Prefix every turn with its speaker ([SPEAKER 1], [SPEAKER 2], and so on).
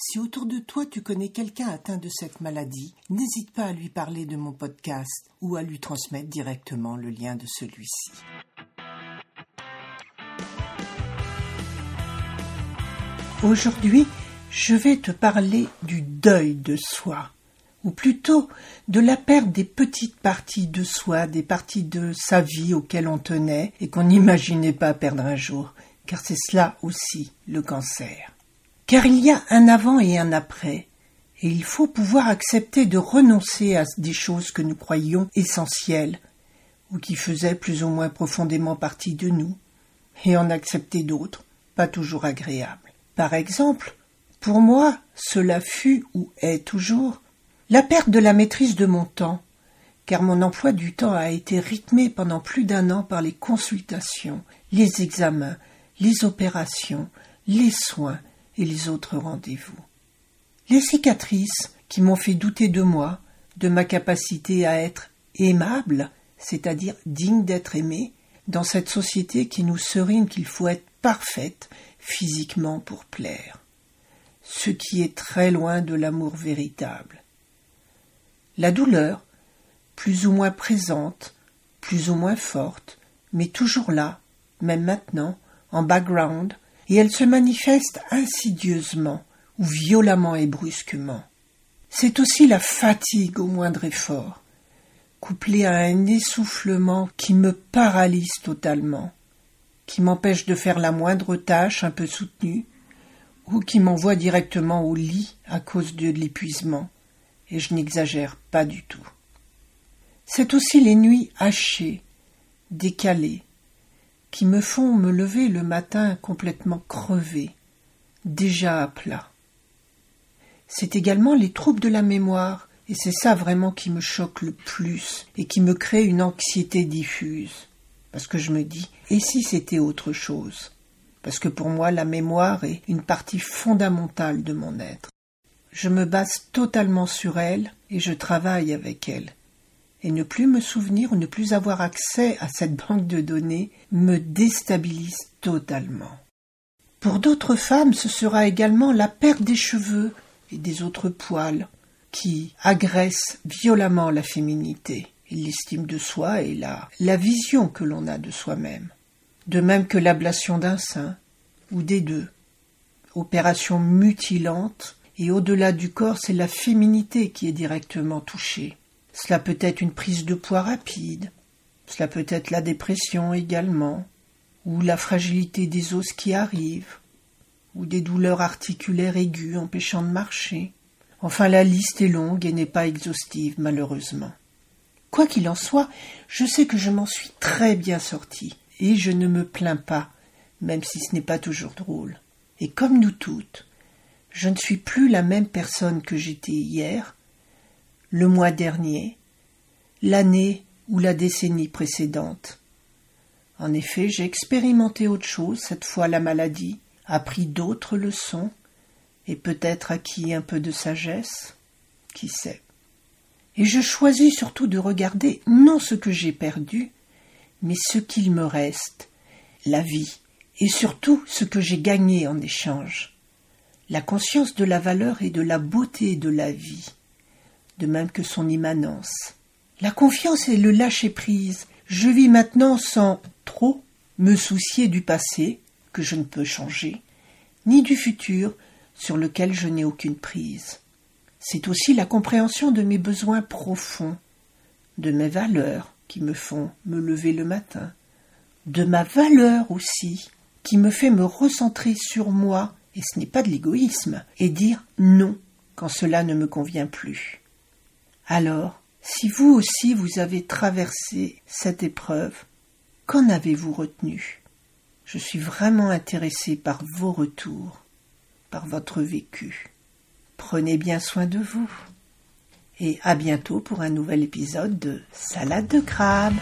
[SPEAKER 1] si autour de toi tu connais quelqu'un atteint de cette maladie, n'hésite pas à lui parler de mon podcast ou à lui transmettre directement le lien de celui-ci. Aujourd'hui, je vais te parler du deuil de soi ou plutôt de la perte des petites parties de soi, des parties de sa vie auxquelles on tenait et qu'on n'imaginait pas perdre un jour, car c'est cela aussi le cancer. Car il y a un avant et un après, et il faut pouvoir accepter de renoncer à des choses que nous croyions essentielles, ou qui faisaient plus ou moins profondément partie de nous, et en accepter d'autres, pas toujours agréables. Par exemple, pour moi, cela fut ou est toujours la perte de la maîtrise de mon temps, car mon emploi du temps a été rythmé pendant plus d'un an par les consultations, les examens, les opérations, les soins et les autres rendez-vous. Les cicatrices qui m'ont fait douter de moi, de ma capacité à être aimable, c'est-à-dire digne d'être aimé, dans cette société qui nous serine qu'il faut être parfaite physiquement pour plaire, ce qui est très loin de l'amour véritable. La douleur, plus ou moins présente, plus ou moins forte, mais toujours là, même maintenant, en background, et elle se manifeste insidieusement ou violemment et brusquement. C'est aussi la fatigue au moindre effort, couplée à un essoufflement qui me paralyse totalement, qui m'empêche de faire la moindre tâche un peu soutenue, ou qui m'envoie directement au lit à cause de l'épuisement et je n'exagère pas du tout. C'est aussi les nuits hachées, décalées, qui me font me lever le matin complètement crevé, déjà à plat. C'est également les troubles de la mémoire, et c'est ça vraiment qui me choque le plus et qui me crée une anxiété diffuse. Parce que je me dis, et si c'était autre chose? Parce que pour moi, la mémoire est une partie fondamentale de mon être. Je me base totalement sur elle et je travaille avec elle. Et ne plus me souvenir ou ne plus avoir accès à cette banque de données me déstabilise totalement. Pour d'autres femmes, ce sera également la perte des cheveux et des autres poils qui agressent violemment la féminité l'estime de soi et la, la vision que l'on a de soi-même. De même que l'ablation d'un sein, ou des deux. Opération mutilante et au-delà du corps, c'est la féminité qui est directement touchée. Cela peut être une prise de poids rapide, cela peut être la dépression également, ou la fragilité des os qui arrivent, ou des douleurs articulaires aiguës empêchant de marcher. Enfin, la liste est longue et n'est pas exhaustive, malheureusement. Quoi qu'il en soit, je sais que je m'en suis très bien sortie, et je ne me plains pas, même si ce n'est pas toujours drôle. Et comme nous toutes, je ne suis plus la même personne que j'étais hier, le mois dernier, l'année ou la décennie précédente. En effet, j'ai expérimenté autre chose, cette fois la maladie, appris d'autres leçons, et peut-être acquis un peu de sagesse, qui sait? Et je choisis surtout de regarder non ce que j'ai perdu, mais ce qu'il me reste, la vie, et surtout ce que j'ai gagné en échange la conscience de la valeur et de la beauté de la vie, de même que son immanence. La confiance et le lâcher-prise. Je vis maintenant sans trop me soucier du passé, que je ne peux changer, ni du futur, sur lequel je n'ai aucune prise. C'est aussi la compréhension de mes besoins profonds, de mes valeurs qui me font me lever le matin, de ma valeur aussi, qui me fait me recentrer sur moi, et ce n'est pas de l'égoïsme, et dire non quand cela ne me convient plus. Alors, si vous aussi vous avez traversé cette épreuve, qu'en avez-vous retenu? Je suis vraiment intéressé par vos retours, par votre vécu. Prenez bien soin de vous. Et à bientôt pour un nouvel épisode de Salade de crabe.